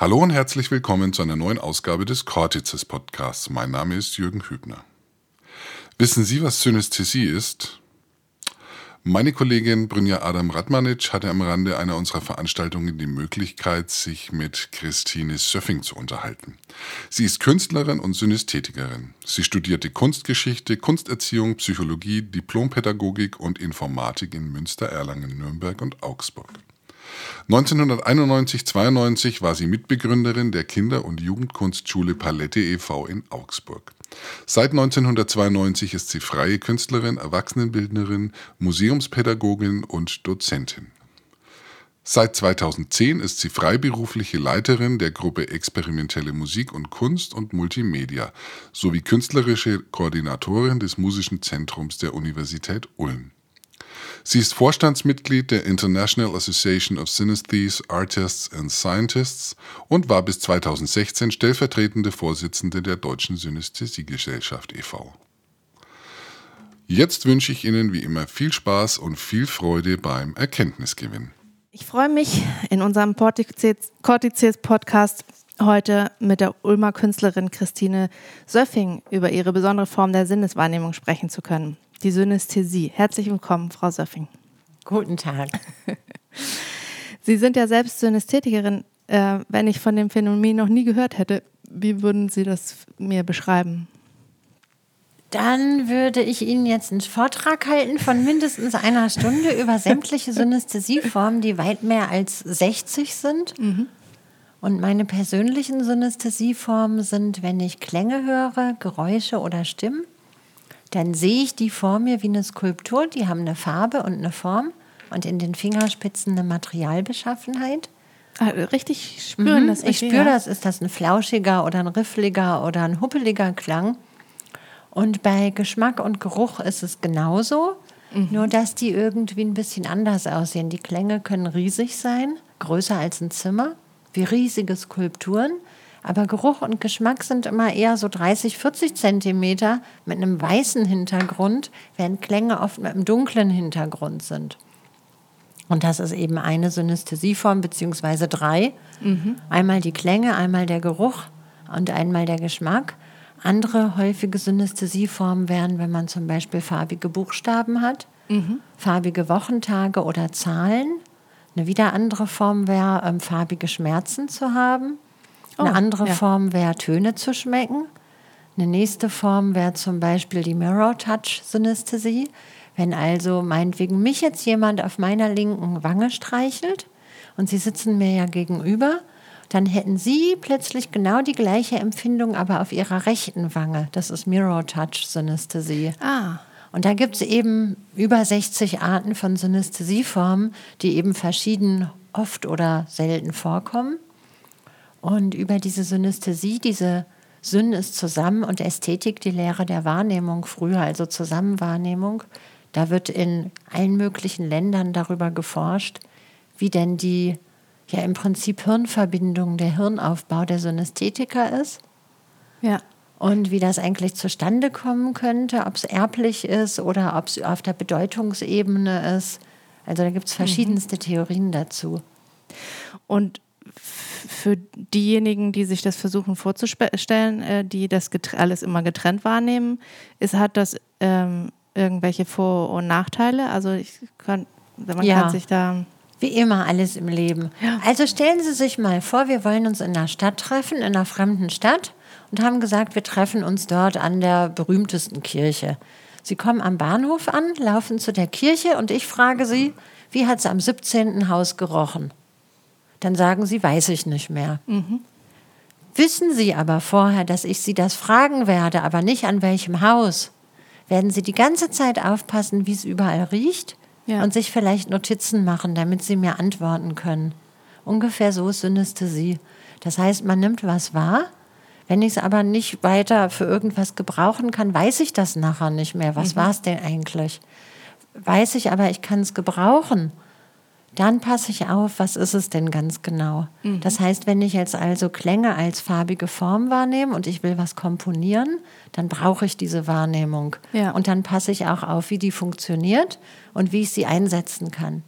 Hallo und herzlich willkommen zu einer neuen Ausgabe des Cortices Podcasts. Mein Name ist Jürgen Hübner. Wissen Sie, was Synästhesie ist? Meine Kollegin Brynja Adam Radmanic hatte am Rande einer unserer Veranstaltungen die Möglichkeit, sich mit Christine Söffing zu unterhalten. Sie ist Künstlerin und Synästhetikerin. Sie studierte Kunstgeschichte, Kunsterziehung, Psychologie, Diplompädagogik und Informatik in Münster, Erlangen, Nürnberg und Augsburg. 1991-92 war sie Mitbegründerin der Kinder- und Jugendkunstschule Palette e.V. in Augsburg. Seit 1992 ist sie freie Künstlerin, Erwachsenenbildnerin, Museumspädagogin und Dozentin. Seit 2010 ist sie freiberufliche Leiterin der Gruppe Experimentelle Musik und Kunst und Multimedia sowie künstlerische Koordinatorin des Musischen Zentrums der Universität Ulm. Sie ist Vorstandsmitglied der International Association of Synesthetes, Artists and Scientists und war bis 2016 stellvertretende Vorsitzende der Deutschen Synästhesiegesellschaft e.V. Jetzt wünsche ich Ihnen wie immer viel Spaß und viel Freude beim Erkenntnisgewinn. Ich freue mich, in unserem Cortices-Podcast heute mit der Ulmer Künstlerin Christine Söffing über ihre besondere Form der Sinneswahrnehmung sprechen zu können die Synästhesie. Herzlich willkommen, Frau Söffing. Guten Tag. Sie sind ja selbst Synästhetikerin. Äh, wenn ich von dem Phänomen noch nie gehört hätte, wie würden Sie das mir beschreiben? Dann würde ich Ihnen jetzt einen Vortrag halten von mindestens einer Stunde über sämtliche Synästhesieformen, die weit mehr als 60 sind. Mhm. Und meine persönlichen Synästhesieformen sind, wenn ich Klänge höre, Geräusche oder Stimmen dann sehe ich die vor mir wie eine Skulptur. Die haben eine Farbe und eine Form und in den Fingerspitzen eine Materialbeschaffenheit. Ah, richtig spüren mhm, das. Ich spüre das. Ist das ein flauschiger oder ein riffliger oder ein huppeliger Klang? Und bei Geschmack und Geruch ist es genauso, mhm. nur dass die irgendwie ein bisschen anders aussehen. Die Klänge können riesig sein, größer als ein Zimmer, wie riesige Skulpturen. Aber Geruch und Geschmack sind immer eher so 30, 40 Zentimeter mit einem weißen Hintergrund, während Klänge oft mit einem dunklen Hintergrund sind. Und das ist eben eine Synästhesieform, beziehungsweise drei. Mhm. Einmal die Klänge, einmal der Geruch und einmal der Geschmack. Andere häufige Synästhesieformen wären, wenn man zum Beispiel farbige Buchstaben hat, mhm. farbige Wochentage oder Zahlen. Eine wieder andere Form wäre, ähm, farbige Schmerzen zu haben. Eine oh, andere ja. Form wäre Töne zu schmecken. Eine nächste Form wäre zum Beispiel die Mirror Touch Synästhesie. Wenn also meinetwegen mich jetzt jemand auf meiner linken Wange streichelt und Sie sitzen mir ja gegenüber, dann hätten Sie plötzlich genau die gleiche Empfindung, aber auf Ihrer rechten Wange. Das ist Mirror Touch Synästhesie. Ah. Und da gibt es eben über 60 Arten von Synästhesieformen, die eben verschieden oft oder selten vorkommen. Und über diese Synästhesie, diese Syn ist zusammen und Ästhetik die Lehre der Wahrnehmung, früher also Zusammenwahrnehmung. Da wird in allen möglichen Ländern darüber geforscht, wie denn die ja im Prinzip Hirnverbindung, der Hirnaufbau der Synästhetiker ist. Ja. Und wie das eigentlich zustande kommen könnte, ob es erblich ist oder ob es auf der Bedeutungsebene ist. Also da gibt es mhm. verschiedenste mhm. Theorien dazu. Und für diejenigen, die sich das versuchen vorzustellen, äh, die das alles immer getrennt wahrnehmen, ist, hat das ähm, irgendwelche Vor- und Nachteile? Also ich kann, man ja. kann sich da wie immer alles im Leben. Ja. Also stellen Sie sich mal vor, wir wollen uns in einer Stadt treffen, in einer fremden Stadt und haben gesagt, wir treffen uns dort an der berühmtesten Kirche. Sie kommen am Bahnhof an, laufen zu der Kirche und ich frage Sie, wie hat es am 17. Haus gerochen? Dann sagen sie, weiß ich nicht mehr. Mhm. Wissen Sie aber vorher, dass ich Sie das fragen werde, aber nicht an welchem Haus, werden Sie die ganze Zeit aufpassen, wie es überall riecht ja. und sich vielleicht Notizen machen, damit Sie mir antworten können. Ungefähr so ist Synästhesie. Das heißt, man nimmt was wahr, wenn ich es aber nicht weiter für irgendwas gebrauchen kann, weiß ich das nachher nicht mehr. Was mhm. war es denn eigentlich? Weiß ich aber, ich kann es gebrauchen dann passe ich auf, was ist es denn ganz genau. Mhm. Das heißt, wenn ich jetzt also Klänge als farbige Form wahrnehme und ich will was komponieren, dann brauche ich diese Wahrnehmung. Ja. Und dann passe ich auch auf, wie die funktioniert und wie ich sie einsetzen kann.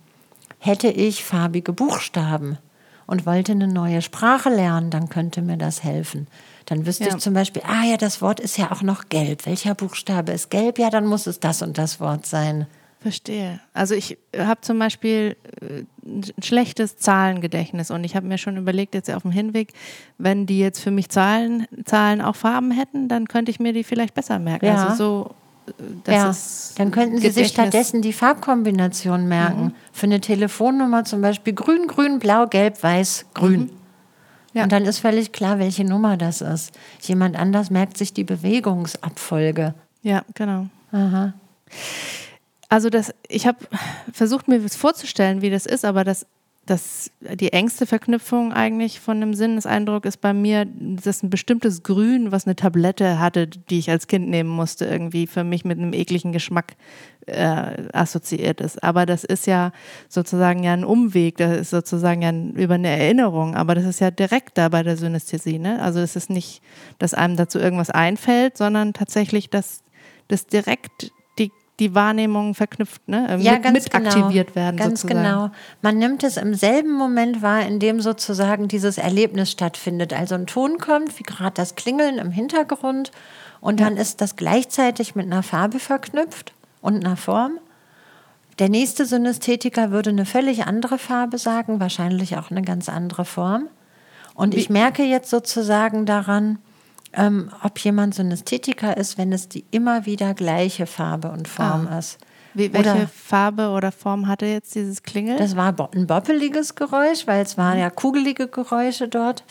Hätte ich farbige Buchstaben und wollte eine neue Sprache lernen, dann könnte mir das helfen. Dann wüsste Ja. ich zum Beispiel, ah ja, das Wort ist ja auch noch gelb. Welcher Buchstabe ist gelb? Ja, dann muss es das und das Wort sein. Verstehe. Also ich habe zum Beispiel äh, ein schlechtes Zahlengedächtnis und ich habe mir schon überlegt, jetzt auf dem Hinweg, wenn die jetzt für mich Zahlen, Zahlen auch Farben hätten, dann könnte ich mir die vielleicht besser merken. Ja. Also so, äh, das ja, ist dann könnten Sie sich Gedächtnis- stattdessen die Farbkombination merken. Für eine Telefonnummer zum Beispiel grün, grün, blau, gelb, weiß, grün. Ja. Und dann ist völlig klar, welche Nummer das ist. Jemand anders merkt sich die Bewegungsabfolge. Ja, genau. Aha. Also das, ich habe versucht mir das vorzustellen, wie das ist, aber das, das, die engste Verknüpfung eigentlich von einem Sinneseindruck ist bei mir, dass ein bestimmtes Grün, was eine Tablette hatte, die ich als Kind nehmen musste, irgendwie für mich mit einem ekligen Geschmack äh, assoziiert ist. Aber das ist ja sozusagen ja ein Umweg, das ist sozusagen ja über eine Erinnerung, aber das ist ja direkt da bei der Synästhesie. Ne? Also es ist nicht, dass einem dazu irgendwas einfällt, sondern tatsächlich, dass das direkt die, Wahrnehmung verknüpft, ne? äh, Ja, mit, ganz mit genau. aktiviert werden. Ganz sozusagen. genau. Man nimmt es im selben Moment wahr, in dem sozusagen dieses Erlebnis stattfindet. Also ein Ton kommt, wie gerade das Klingeln im Hintergrund, und dann ist das gleichzeitig mit einer Farbe verknüpft und einer Form. Der nächste Synästhetiker würde eine völlig andere Farbe sagen, wahrscheinlich auch eine ganz andere Form. Und ich merke jetzt sozusagen daran, ähm, ob jemand Synästhetiker ist, wenn es die immer wieder gleiche Farbe und Form Ah. ist. Wie, welche Oder- Farbe oder Form hatte jetzt dieses Klingeln? Das war ein boppeliges Geräusch, weil es waren ja kugelige Geräusche dort.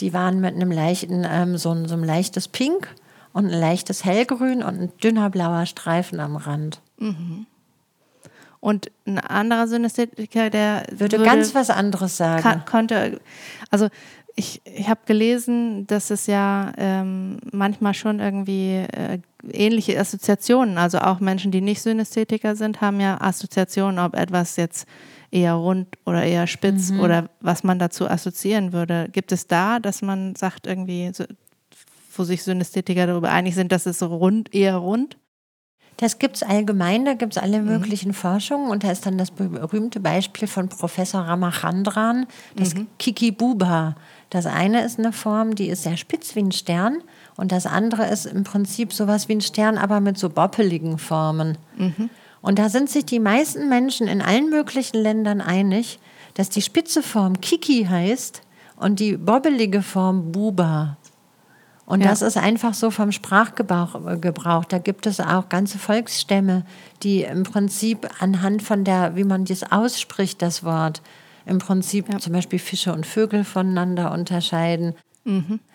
Die waren mit einem leichten, ähm, so, ein- so ein leichtes Pink und ein leichtes Hellgrün und ein dünner blauer Streifen am Rand. Und ein anderer Synästhetiker, der Würde, ganz was anderes sagen. konnte, also ich, ich habe gelesen, dass es ja ähm, manchmal schon irgendwie äh, ähnliche Assoziationen, also auch Menschen, die nicht Synästhetiker sind, haben ja Assoziationen, ob etwas jetzt eher rund oder eher spitz Mhm. oder was man dazu assoziieren würde. Gibt es da, dass man sagt irgendwie, so, wo sich Synästhetiker darüber einig sind, dass es rund, eher rund? Das gibt es allgemein, da gibt es alle möglichen Forschungen und da ist dann das berühmte Beispiel von Professor Ramachandran, das Kikibuba. Das eine ist eine Form, die ist sehr spitz wie ein Stern und das andere ist im Prinzip sowas wie ein Stern, aber mit so boppeligen Formen. Und da sind sich die meisten Menschen in allen möglichen Ländern einig, dass die spitze Form Kiki heißt und die bobbelige Form Buba. Und Ja. das ist einfach so vom Sprachgebrauch. Gebrauch. Da gibt es auch ganze Volksstämme, die im Prinzip anhand von der, wie man das ausspricht, das Wort, im Prinzip zum Beispiel Fische und Vögel voneinander unterscheiden.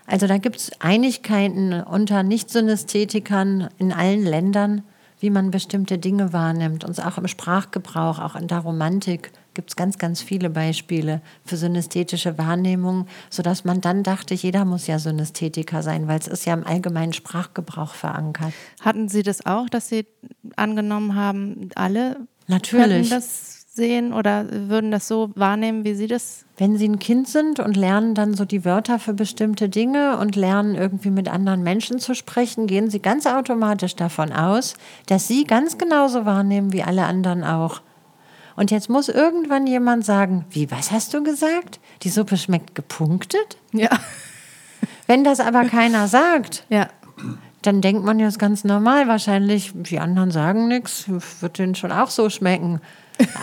Also da gibt es Einigkeiten unter Nicht-Synästhetikern in allen Ländern, wie man bestimmte Dinge wahrnimmt. Und auch im Sprachgebrauch, auch in der Romantik gibt es ganz, ganz viele Beispiele für synästhetische Wahrnehmung, sodass man dann dachte, jeder muss ja Synästhetiker sein, weil es ist ja im allgemeinen Sprachgebrauch verankert. Hatten Sie das auch, dass Sie angenommen haben, alle Natürlich. das sehen oder würden das so wahrnehmen, wie Sie das? Wenn Sie ein Kind sind und lernen dann so die Wörter für bestimmte Dinge und lernen irgendwie mit anderen Menschen zu sprechen, gehen Sie ganz automatisch davon aus, dass Sie ganz genauso wahrnehmen wie alle anderen auch. Und jetzt muss irgendwann jemand sagen, wie, was hast du gesagt? Die Suppe schmeckt gepunktet? Ja. Wenn das aber keiner sagt, Ja. dann denkt man ja, ist ganz normal. Wahrscheinlich, die anderen sagen nichts, wird denen schon auch so schmecken.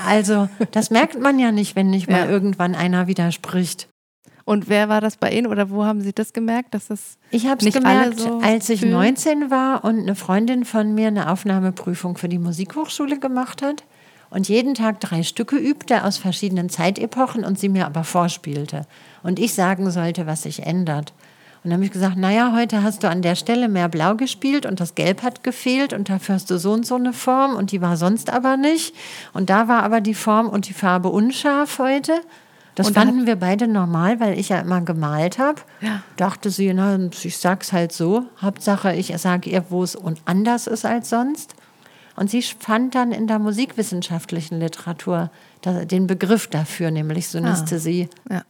Also, das merkt man ja nicht, wenn nicht mal Ja. irgendwann einer widerspricht. Und wer war das bei Ihnen oder wo haben Sie das gemerkt, dass das Ich habe es gemerkt, so als ich fühlen? 19 war und eine Freundin von mir eine Aufnahmeprüfung für die Musikhochschule gemacht hat und jeden Tag drei Stücke übte aus verschiedenen Zeitepochen und sie mir aber vorspielte und ich sagen sollte, was sich ändert. Und dann habe ich gesagt, naja, heute hast du an der Stelle mehr Blau gespielt und das Gelb hat gefehlt und dafür hast du so und so eine Form und die war sonst aber nicht. Und da war aber die Form und die Farbe unscharf heute. Das Und hat- fanden wir beide normal, weil ich ja immer gemalt habe. Ja. Dachte sie, na, ich sag's halt so. Hauptsache, ich sage ihr, wo es und anders ist als sonst. Und sie fand dann in der musikwissenschaftlichen Literatur den Begriff dafür, nämlich Synästhesie. Ja.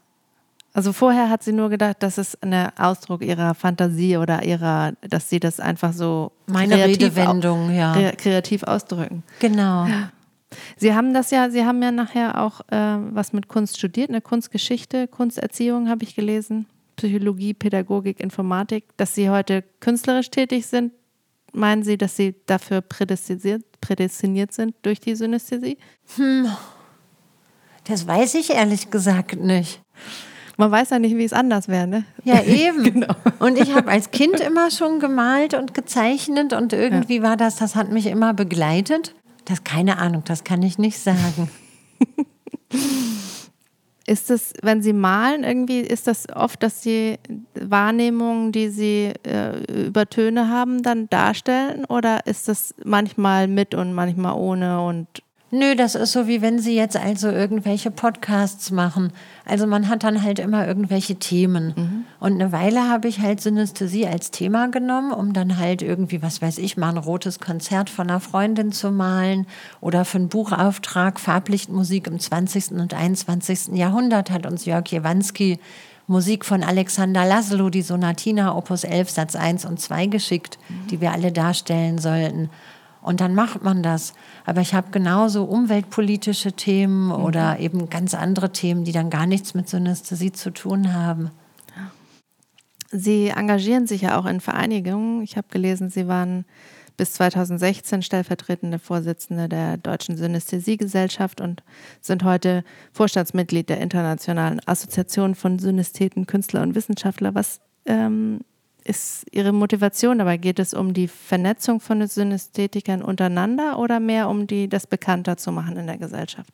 Also vorher hat sie nur gedacht, das ist ein Ausdruck ihrer Fantasie oder ihrer, dass sie das einfach so Meine kreativ Redewendung, ja. re- kreativ ausdrücken. Genau. Sie haben das ja, Sie haben ja nachher auch äh, was mit Kunst studiert, eine Kunstgeschichte, Kunsterziehung habe ich gelesen, Psychologie, Pädagogik, Informatik. Dass Sie heute künstlerisch tätig sind, meinen Sie, dass Sie dafür prädestiniert, prädestiniert sind durch die Synästhesie? Hm, das weiß ich ehrlich gesagt nicht. Man weiß ja nicht, wie es anders wäre, ne? Ja, eben. genau. Und ich habe als Kind immer schon gemalt und gezeichnet und irgendwie ja. war das, das hat mich immer begleitet. Das keine Ahnung, das kann ich nicht sagen. Ist es, wenn Sie malen, irgendwie, ist das oft, dass Sie Wahrnehmungen, die Sie äh, über Töne haben, dann darstellen? Oder ist das manchmal mit und manchmal ohne und Nö, das ist so, wie wenn Sie jetzt also irgendwelche Podcasts machen. Also man hat dann halt immer irgendwelche Themen. Mhm. Und eine Weile habe ich halt Synästhesie als Thema genommen, um dann halt irgendwie, was weiß ich, mal ein rotes Konzert von einer Freundin zu malen oder für einen Buchauftrag Farblichtmusik im 20. und 21. Jahrhundert hat uns Jörg Jewanski Musik von Alexander Laszlo, die Sonatina Opus 11 Satz 1 und 2 geschickt, mhm. die wir alle darstellen sollten. Und dann macht man das. Aber ich habe genauso umweltpolitische Themen mhm. oder eben ganz andere Themen, die dann gar nichts mit Synästhesie zu tun haben. Sie engagieren sich ja auch in Vereinigungen. Ich habe gelesen, Sie waren bis 2016 stellvertretende Vorsitzende der Deutschen Synästhesiegesellschaft und sind heute Vorstandsmitglied der Internationalen Assoziation von Synästheten, Künstler und Wissenschaftler. Was ähm, ist Ihre Motivation dabei? Geht es um die Vernetzung von Synästhetikern untereinander oder mehr um die, das bekannter zu machen in der Gesellschaft?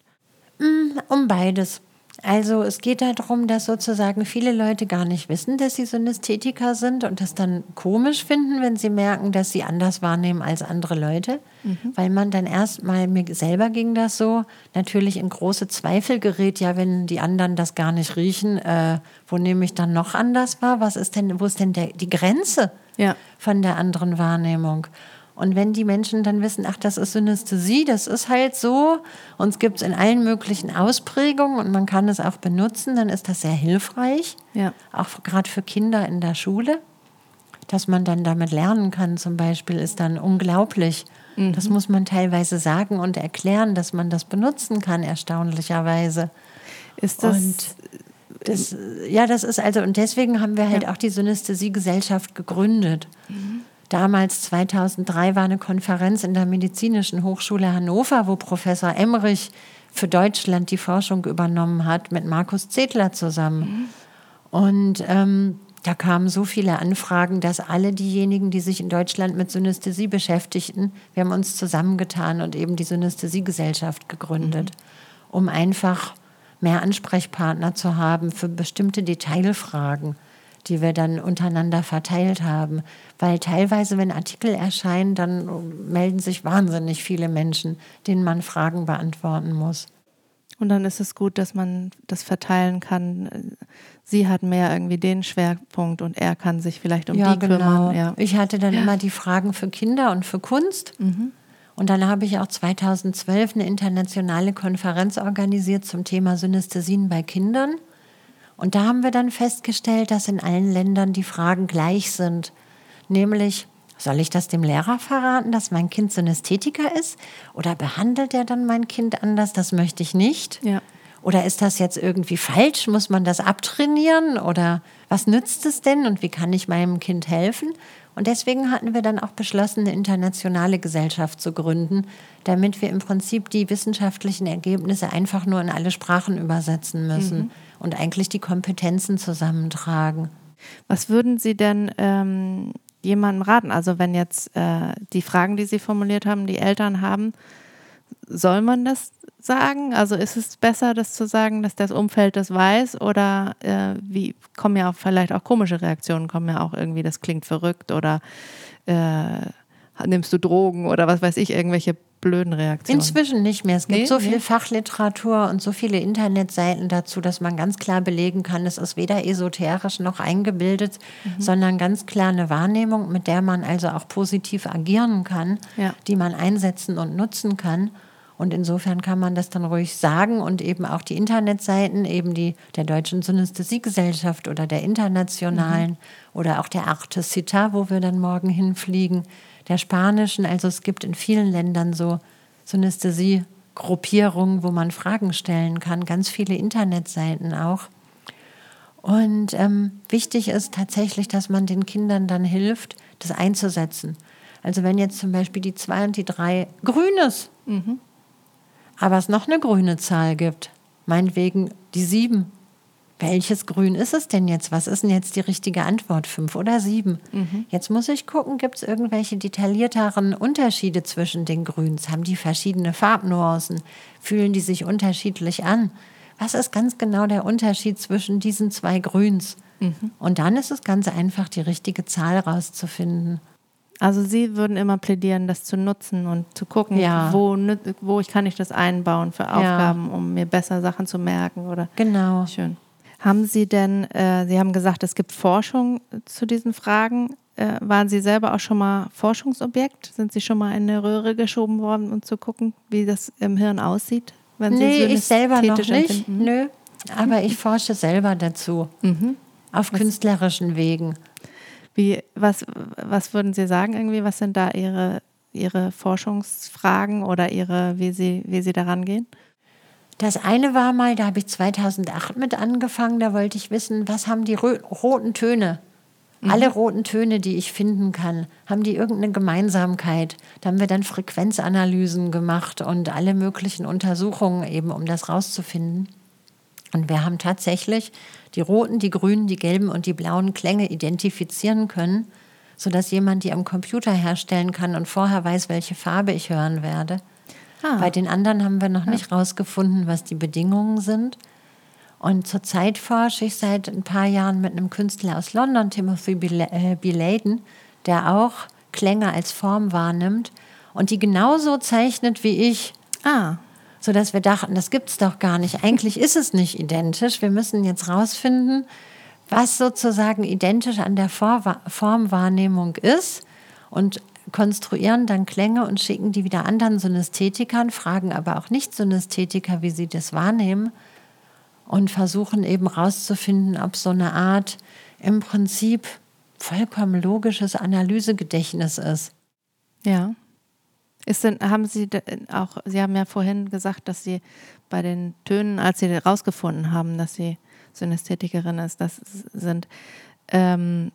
Mm, um beides. Also es geht darum, dass sozusagen viele Leute gar nicht wissen, dass sie Synästhetiker sind und das dann komisch finden, wenn sie merken, dass sie anders wahrnehmen als andere Leute, mhm. weil man dann erstmal, mir selber ging das so, natürlich in große Zweifel gerät, ja, wenn die anderen das gar nicht riechen, äh, wo nehme ich dann noch anders wahr? Was ist denn, wo ist denn der, die Grenze ja. von der anderen Wahrnehmung? Und wenn die Menschen dann wissen, ach, das ist Synästhesie, das ist halt so, uns gibt es in allen möglichen Ausprägungen und man kann es auch benutzen, dann ist das sehr hilfreich. Ja. Auch gerade für Kinder in der Schule. Dass man dann damit lernen kann, zum Beispiel, ist dann unglaublich. Mhm. Das muss man teilweise sagen und erklären, dass man das benutzen kann, erstaunlicherweise. Ist das. Und das, ja, das ist also, und deswegen haben wir halt ja. auch die Synästhesie-Gesellschaft gegründet. Mhm. Damals, 2003, war eine Konferenz in der Medizinischen Hochschule Hannover, wo Professor Emmerich für Deutschland die Forschung übernommen hat, mit Markus Zedler zusammen. Und ähm, da kamen so viele Anfragen, dass alle diejenigen, die sich in Deutschland mit Synästhesie beschäftigten, wir haben uns zusammengetan und eben die Synästhesiegesellschaft gegründet, mhm. um einfach mehr Ansprechpartner zu haben für bestimmte Detailfragen die wir dann untereinander verteilt haben. Weil teilweise, wenn Artikel erscheinen, dann melden sich wahnsinnig viele Menschen, denen man Fragen beantworten muss. Und dann ist es gut, dass man das verteilen kann. Sie hat mehr irgendwie den Schwerpunkt und er kann sich vielleicht um ja, die genau. kümmern. Ja. Ich hatte dann immer die Fragen für Kinder und für Kunst. Mhm. Und dann habe ich auch 2012 eine internationale Konferenz organisiert zum Thema Synästhesien bei Kindern. Und da haben wir dann festgestellt, dass in allen Ländern die Fragen gleich sind. Nämlich, soll ich das dem Lehrer verraten, dass mein Kind Synästhetiker ist? Oder behandelt er dann mein Kind anders? Das möchte ich nicht. Ja. Oder ist das jetzt irgendwie falsch? Muss man das abtrainieren? Oder was nützt es denn und wie kann ich meinem Kind helfen? Und deswegen hatten wir dann auch beschlossen, eine internationale Gesellschaft zu gründen, damit wir im Prinzip die wissenschaftlichen Ergebnisse einfach nur in alle Sprachen übersetzen müssen. Mhm und eigentlich die Kompetenzen zusammentragen. Was würden Sie denn ähm, jemandem raten? Also wenn jetzt äh, die Fragen, die Sie formuliert haben, die Eltern haben, soll man das sagen? Also ist es besser, das zu sagen, dass das Umfeld das weiß? Oder äh, wie kommen ja auch vielleicht auch komische Reaktionen, kommen ja auch irgendwie, das klingt verrückt oder äh, nimmst du Drogen oder was weiß ich, irgendwelche blöden Reaktionen. Inzwischen nicht mehr. Es gibt nee, so viel nee. Fachliteratur und so viele Internetseiten dazu, dass man ganz klar belegen kann, es ist weder esoterisch noch eingebildet, mhm. sondern ganz klar eine Wahrnehmung, mit der man also auch positiv agieren kann, ja. die man einsetzen und nutzen kann. Und insofern kann man das dann ruhig sagen und eben auch die Internetseiten, eben die der Deutschen Synästhesiegesellschaft oder der internationalen mhm. oder auch der Arte Cita, wo wir dann morgen hinfliegen, der spanischen. Also es gibt in vielen Ländern so Synästhesie. Gruppierungen, wo man Fragen stellen kann, ganz viele Internetseiten auch. Und ähm, wichtig ist tatsächlich, dass man den Kindern dann hilft, das einzusetzen. Also wenn jetzt zum Beispiel die zwei und die drei grünes, mhm. aber es noch eine grüne Zahl gibt, meinetwegen die sieben welches Grün ist es denn jetzt? Was ist denn jetzt die richtige Antwort? Fünf oder sieben? Mhm. Jetzt muss ich gucken, gibt es irgendwelche detaillierteren Unterschiede zwischen den Grüns? Haben die verschiedene Farbnuancen? Fühlen die sich unterschiedlich an? Was ist ganz genau der Unterschied zwischen diesen zwei Grüns? Mhm. Und dann ist es ganz einfach, die richtige Zahl rauszufinden. Also Sie würden immer plädieren, das zu nutzen und zu gucken, ja. wo, wo ich kann ich das einbauen für Aufgaben, ja. um mir besser Sachen zu merken, oder? Genau. Schön. Haben Sie denn, äh, Sie haben gesagt, es gibt Forschung zu diesen Fragen. Äh, waren Sie selber auch schon mal Forschungsobjekt? Sind Sie schon mal in eine Röhre geschoben worden, um zu gucken, wie das im Hirn aussieht? Wenn nee, ich selber noch nicht. Empfinden? Nö, aber ich forsche selber dazu. Mhm. Auf was, künstlerischen Wegen. Wie, was, was würden Sie sagen irgendwie? Was sind da Ihre, Ihre Forschungsfragen oder Ihre, wie Sie, wie Sie daran gehen? Das eine war mal, da habe ich 2008 mit angefangen, da wollte ich wissen, was haben die roten Töne? Mhm. Alle roten Töne, die ich finden kann, haben die irgendeine Gemeinsamkeit? Da haben wir dann Frequenzanalysen gemacht und alle möglichen Untersuchungen eben, um das rauszufinden. Und wir haben tatsächlich die roten, die grünen, die gelben und die blauen Klänge identifizieren können, sodass jemand die am Computer herstellen kann und vorher weiß, welche Farbe ich hören werde. Ah. Bei den anderen haben wir noch nicht rausgefunden, was die Bedingungen sind. Und zurzeit forsche ich seit ein paar Jahren mit einem Künstler aus London, Timothy äh, der auch Klänge als Form wahrnimmt und die genauso zeichnet wie ich. Ah. Sodass wir dachten, das gibt es doch gar nicht. Eigentlich ist es nicht identisch. Wir müssen jetzt rausfinden, was sozusagen identisch an der Formwahrnehmung ist. Und konstruieren dann Klänge und schicken die wieder anderen Synästhetikern, fragen aber auch Nicht-Synästhetiker, wie sie das wahrnehmen und versuchen eben rauszufinden, ob so eine Art im Prinzip vollkommen logisches Analysegedächtnis ist. Ja. Ist denn, haben Sie auch, Sie haben ja vorhin gesagt, dass Sie bei den Tönen, als Sie herausgefunden haben, dass Sie Synästhetikerin ist, das sind, ähm,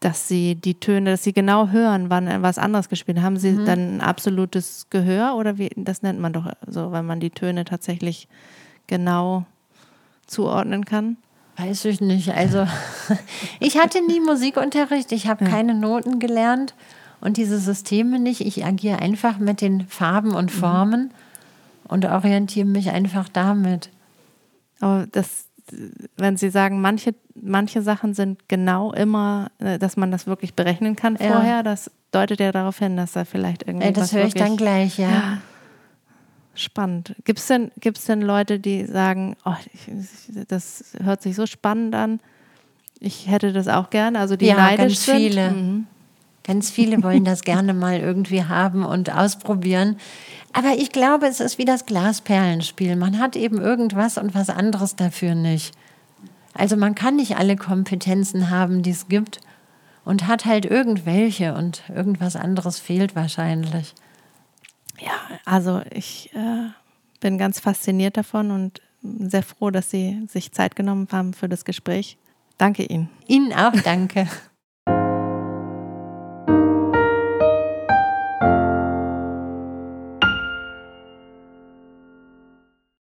dass sie die Töne, dass sie genau hören, wann was anderes gespielt haben. Sie mhm. dann ein absolutes Gehör oder wie, das nennt man doch so, wenn man die Töne tatsächlich genau zuordnen kann? Weiß ich nicht. Also ich hatte nie Musikunterricht, ich habe ja. keine Noten gelernt und diese Systeme nicht. Ich agiere einfach mit den Farben und mhm. Formen mhm. und orientiere mich einfach damit. Aber das wenn Sie sagen, manche, manche Sachen sind genau immer, äh, dass man das wirklich berechnen kann vorher, ja. das deutet ja darauf hin, dass da vielleicht irgendwie. Ja, das höre ich dann gleich, ja. ja. Spannend. Gibt es denn, gibt's denn Leute, die sagen, oh, ich, das hört sich so spannend an, ich hätte das auch gerne, also die ja, neidisch ganz viele. Mhm. Ganz viele wollen das gerne mal irgendwie haben und ausprobieren. Aber ich glaube, es ist wie das Glasperlenspiel. Man hat eben irgendwas und was anderes dafür nicht. Also man kann nicht alle Kompetenzen haben, die es gibt und hat halt irgendwelche und irgendwas anderes fehlt wahrscheinlich. Ja, also ich äh, bin ganz fasziniert davon und sehr froh, dass Sie sich Zeit genommen haben für das Gespräch. Danke Ihnen. Ihnen auch danke.